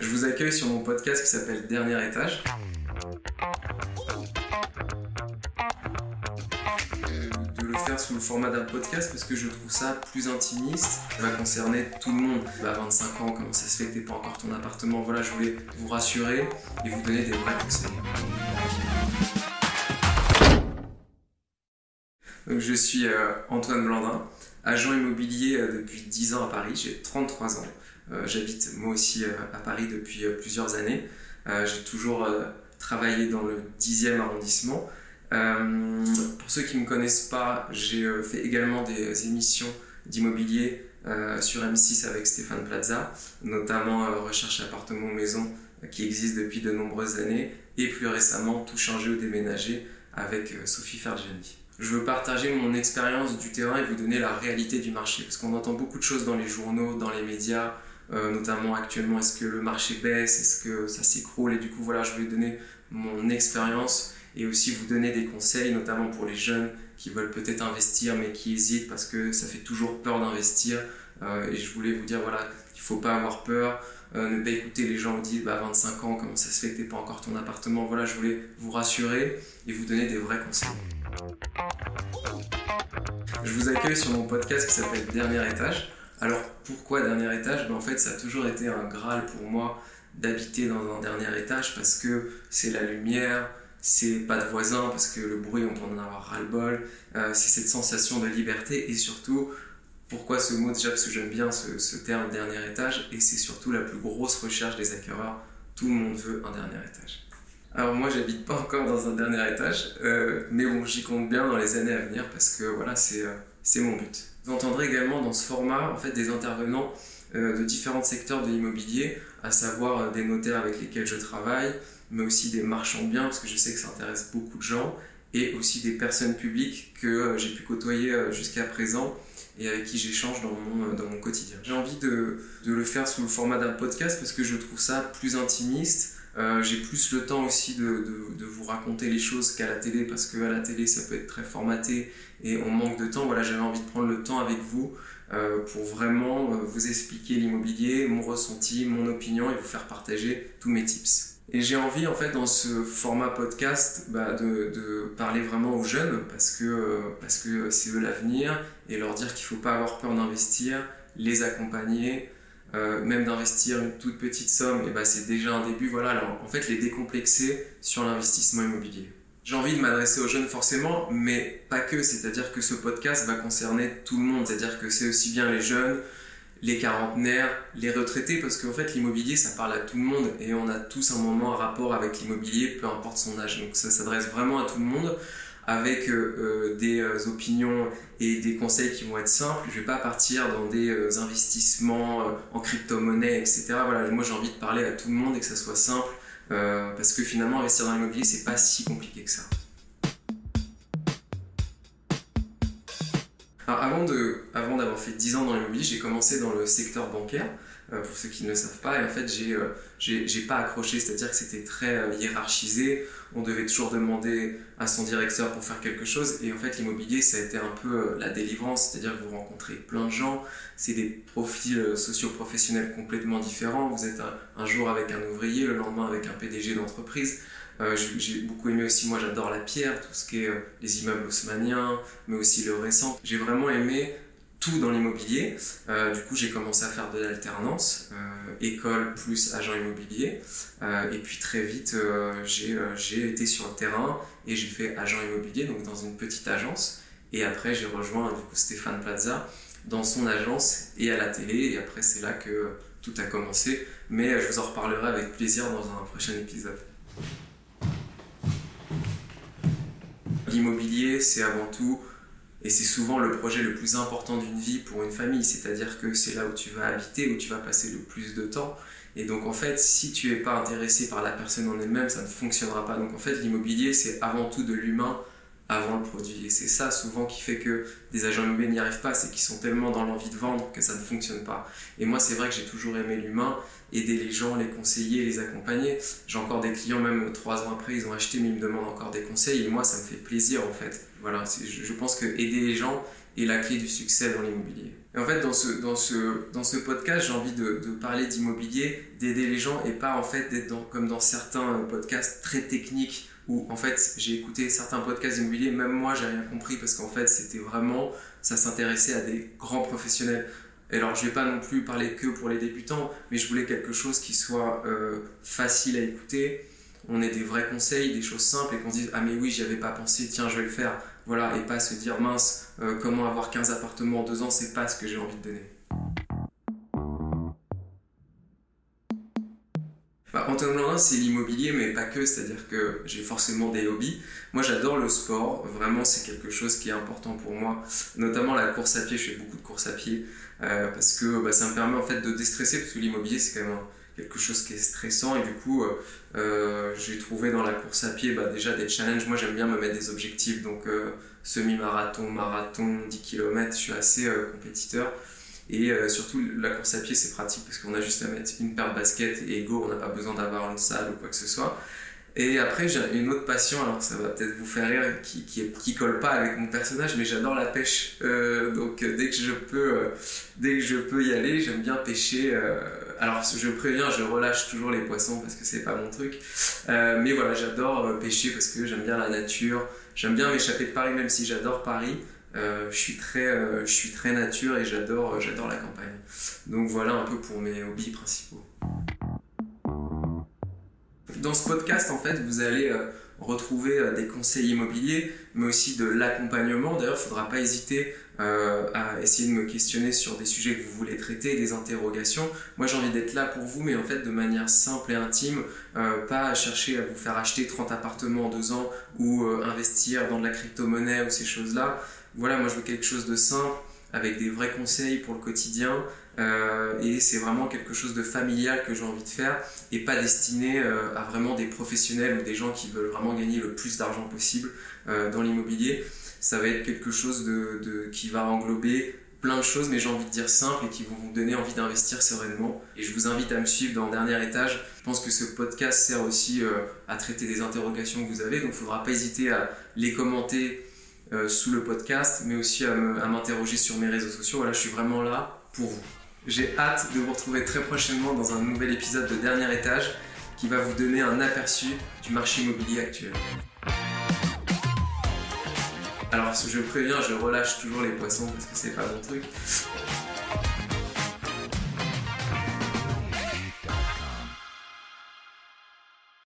Je vous accueille sur mon podcast qui s'appelle Dernier étage. De le faire sous le format d'un podcast parce que je trouve ça plus intimiste. Ça va concerner tout le monde. À 25 ans, comment ça se fait que t'es pas encore ton appartement? Voilà, je voulais vous rassurer et vous donner des vrais conseils. Donc, je suis euh, Antoine Blandin, agent immobilier euh, depuis 10 ans à Paris. J'ai 33 ans. Euh, j'habite moi aussi à Paris depuis plusieurs années. J'ai toujours travaillé dans le 10e arrondissement. pour ceux qui ne me connaissent pas, j'ai fait également des émissions d'immobilier sur M6 avec Stéphane Plaza, notamment Recherche appartement maison qui existe depuis de nombreuses années, et plus récemment Tout changer ou déménager avec Sophie Fergiani je veux partager mon expérience du terrain et vous donner la réalité du marché. Parce qu'on entend beaucoup de choses dans les journaux, dans les médias, euh, notamment actuellement, est-ce que le marché baisse, est-ce que ça s'écroule? Et du coup, voilà, je voulais donner mon expérience et aussi vous donner des conseils, notamment pour les jeunes qui veulent peut-être investir mais qui hésitent parce que ça fait toujours peur d'investir. Euh, et je voulais vous dire, voilà, il faut pas avoir peur. Euh, ne pas écouter les gens qui disent bah, 25 ans, comment ça se fait que tu n'es pas encore ton appartement. Voilà, je voulais vous rassurer et vous donner des vrais conseils. Je vous accueille sur mon podcast qui s'appelle Dernier étage. Alors pourquoi dernier étage? Ben, En fait, ça a toujours été un graal pour moi d'habiter dans un dernier étage parce que c'est la lumière, c'est pas de voisins parce que le bruit on peut en avoir ras-le-bol, euh, c'est cette sensation de liberté et surtout pourquoi ce mot déjà parce que j'aime bien ce, terme dernier étage et c'est surtout la plus grosse recherche des acquéreurs. Tout le monde veut un dernier étage. Alors moi, j'habite pas encore dans un dernier étage, euh, mais bon, j'y compte bien dans les années à venir parce que voilà, c'est euh, mon but. Vous entendrez également dans ce format en fait des intervenants euh, de différents secteurs de l'immobilier, à savoir des notaires avec lesquels je travaille, mais aussi des marchands biens parce que je sais que ça intéresse beaucoup de gens, et aussi des personnes publiques que j'ai pu côtoyer jusqu'à présent et avec qui j'échange dans mon, dans mon quotidien. J'ai envie de, de le faire sous le format d'un podcast parce que je trouve ça plus intimiste euh, j'ai plus le temps aussi de, de, vous raconter les choses qu'à la télé parce qu'à la télé ça peut être très formaté et on manque de temps. Voilà, j'avais envie de prendre le temps avec vous euh, pour vraiment euh, vous expliquer l'immobilier, mon ressenti, mon opinion et vous faire partager tous mes tips. Et j'ai envie en fait dans ce format podcast bah, de, de, parler vraiment aux jeunes parce que parce que c'est eux l'avenir et leur dire qu'il faut pas avoir peur d'investir, les accompagner, euh, même d'investir une toute petite somme, et bah, c'est déjà un début. Voilà, alors, en fait, les décomplexer sur l'investissement immobilier. J'ai envie de m'adresser aux jeunes forcément, mais pas que. C'est-à-dire que ce podcast va concerner tout le monde. C'est-à-dire que c'est aussi bien les jeunes, les quarantenaires, les retraités, parce qu'en fait, l'immobilier, ça parle à tout le monde et on a tous un moment un rapport avec l'immobilier, peu importe son âge. Donc ça s'adresse vraiment à tout le monde avec euh, euh, des euh, opinions et des conseils qui vont être simples. Je vais pas partir dans des investissements en crypto-monnaie, etc. Voilà, moi j'ai envie de parler à tout le monde et que ça soit simple, parce que finalement investir dans l'immobilier c'est pas si compliqué que ça. Avant de, avant d'avoir fait 10 ans dans l'immobilier, j'ai commencé dans le secteur bancaire. Euh, pour ceux qui ne le savent pas. Et en fait, j'ai euh, j'ai pas accroché, c'est-à-dire que c'était très euh, hiérarchisé. On devait toujours demander à son directeur pour faire quelque chose. Et en fait, l'immobilier, ça a été un peu la délivrance, c'est-à-dire que vous rencontrez plein de gens. C'est des profils socio-professionnels complètement différents. Vous êtes un, jour avec un ouvrier, le lendemain avec un PDG d'entreprise. J'ai beaucoup aimé aussi, moi j'adore la pierre, tout ce qui est les immeubles haussmanniens, mais aussi le récent. J'ai vraiment aimé tout dans l'immobilier. Euh, du coup, j'ai commencé à faire de l'alternance, euh, école plus agent immobilier. Euh, et puis très vite, j'ai été sur le terrain et j'ai fait agent immobilier, donc dans une petite agence. Et après, j'ai rejoint Stéphane Plaza dans son agence et à la télé. Et après, c'est là que tout a commencé. Mais je vous en reparlerai avec plaisir dans un prochain épisode. L'immobilier, c'est avant tout et c'est souvent le projet le plus important d'une vie pour une famille, c'est-à-dire que c'est là où tu vas habiter, où tu vas passer le plus de temps. Et donc en fait, si tu n'es pas intéressé par la personne en elle-même, ça ne fonctionnera pas. Donc en fait, l'immobilier, c'est avant tout de l'humain avant le produit. Et c'est ça souvent qui fait que des agents immobiliers n'y arrivent pas, c'est qu'ils sont tellement dans l'envie de vendre que ça ne fonctionne pas. Et moi, c'est vrai que j'ai toujours aimé l'humain, aider les gens, les conseiller, les accompagner. J'ai encore des clients, même trois ans après, ils ont acheté, mais ils me demandent encore des conseils. Et moi, ça me fait plaisir en fait. Voilà, je pense que aider les gens est la clé du succès dans l'immobilier. Et en fait, dans ce, dans ce, dans ce podcast, j'ai envie de, de parler d'immobilier, d'aider les gens et pas en fait d'être comme dans certains podcasts très techniques où en fait j'ai écouté certains podcasts immobiliers, même moi j'ai rien compris parce qu'en fait c'était vraiment, ça s'intéressait à des grands professionnels. Et alors je vais pas non plus parler que pour les débutants, mais je voulais quelque chose qui soit euh, facile à écouter. On ait des vrais conseils, des choses simples et qu'on se dise ah mais oui j'y avais pas pensé, tiens je vais le faire. Voilà, et pas se dire mince, euh, comment avoir 15 appartements en deux ans, c'est pas ce que j'ai envie de donner. Bah, Antoine Blandin, c'est l'immobilier, mais pas que, c'est-à-dire que j'ai forcément des hobbies. Moi, j'adore le sport, vraiment, c'est quelque chose qui est important pour moi, notamment la course à pied. Je fais beaucoup de course à pied euh, parce que bah, ça me permet en fait de déstresser, parce que l'immobilier, c'est quand même quelque chose qui est stressant, et du coup, euh, euh, j'ai trouvé dans la course à pied bah, déjà des challenges. Moi, j'aime bien me mettre des objectifs, donc semi-marathon, marathon, 10 km, je suis assez compétiteur. Et euh, surtout, la course à pied, c'est pratique parce qu'on a juste à mettre une paire de baskets et go, on n'a pas besoin d'avoir une salle ou quoi que ce soit. Et après, j'ai une autre passion, alors ça va peut-être vous faire rire, qui, qui, colle pas avec mon personnage, mais j'adore la pêche. Euh, donc euh, dès que je peux, dès que je peux y aller, j'aime bien pêcher. alors je préviens, je relâche toujours les poissons parce que c'est pas mon truc. mais voilà, j'adore pêcher parce que j'aime bien la nature. J'aime bien m'échapper de Paris, même si j'adore Paris. Euh, je, suis très, euh, je suis très nature et euh, j'adore la campagne. Donc voilà un peu pour mes hobbies principaux. Dans ce podcast, en fait, vous allez retrouver des conseils immobiliers, mais aussi de l'accompagnement. D'ailleurs, il ne faudra pas hésiter à essayer de me questionner sur des sujets que vous voulez traiter, des interrogations. Moi, j'ai envie d'être là pour vous, mais en fait de manière simple et intime, pas à chercher à vous faire acheter 30 appartements en deux ans ou investir dans de la crypto-monnaie ou ces choses-là voilà, moi je veux quelque chose de simple, avec des vrais conseils pour le quotidien. Euh, et c'est vraiment quelque chose de familial que j'ai envie de faire et pas destiné euh, à vraiment des professionnels ou des gens qui veulent vraiment gagner le plus d'argent possible euh, dans l'immobilier. Ça va être quelque chose de, qui va englober plein de choses, mais j'ai envie de dire simple et qui vont vous donner envie d'investir sereinement. Et je vous invite à me suivre dans le dernier étage. Je pense que ce podcast sert aussi à traiter des interrogations que vous avez, donc il ne faudra pas hésiter à les commenter euh, sous le podcast, mais aussi à m'interroger sur mes réseaux sociaux. Voilà, je suis vraiment là pour vous. J'ai hâte de vous retrouver très prochainement dans un nouvel épisode de Dernier Étage qui va vous donner un aperçu du marché immobilier actuel. Alors, je préviens, je relâche toujours les poissons parce que c'est pas mon truc.